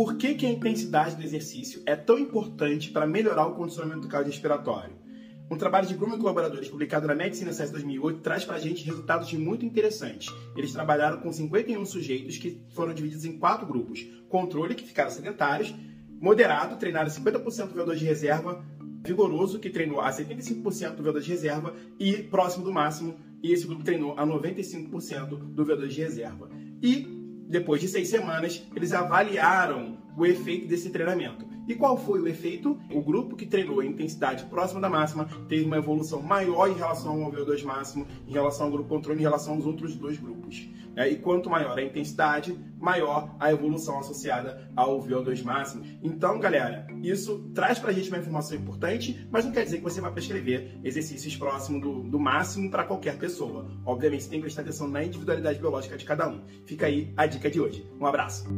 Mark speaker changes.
Speaker 1: por que, que a intensidade do exercício é tão importante para melhorar o condicionamento cardiorrespiratório. Um trabalho de Grumman e colaboradores publicado na Medicina Science 2008 traz para a gente resultados muito interessantes. Eles trabalharam com 51 sujeitos que foram divididos em quatro grupos. Controle, que ficaram sedentários, moderado, treinaram 50% do VO2 de reserva, vigoroso, que treinou a 75% do VO2 de reserva, e próximo do máximo, e esse grupo treinou a 95% do VO2 de reserva. E depois de seis semanas, eles avaliaram o efeito desse treinamento. E qual foi o efeito? O grupo que treinou a intensidade próxima da máxima teve uma evolução maior em relação ao VO2 máximo, em relação ao grupo controle, em relação aos outros dois grupos. É, e quanto maior a intensidade, maior a evolução associada ao VO2 máximo. Então, galera, isso traz pra gente uma informação importante, mas não quer dizer que você vai prescrever exercícios próximos do, do máximo para qualquer pessoa. Obviamente, você tem que prestar atenção na individualidade biológica de cada um. Fica aí a dica de hoje. Um abraço!